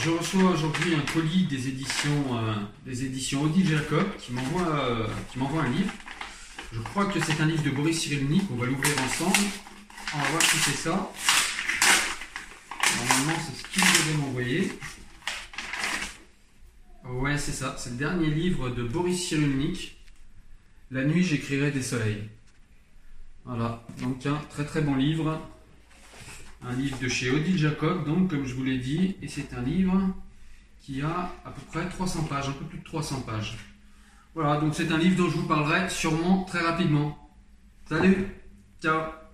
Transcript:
je reçois aujourd'hui un colis des éditions, euh, des éditions Odile Jacob qui m'envoie euh, qui m'envoie un livre. Je crois que c'est un livre de Boris Cyrulnik, on va l'ouvrir ensemble. On va voir si c'est ça. Normalement, c'est ce qu'il devait m'envoyer. Ouais, c'est ça, c'est le dernier livre de Boris Cyrulnik. La nuit, j'écrirai des soleils. Voilà, donc un très très bon livre. Un livre de chez Odile Jacob, donc comme je vous l'ai dit, et c'est un livre qui a à peu près 300 pages, un peu plus de 300 pages. Voilà, donc c'est un livre dont je vous parlerai sûrement très rapidement. Salut, ciao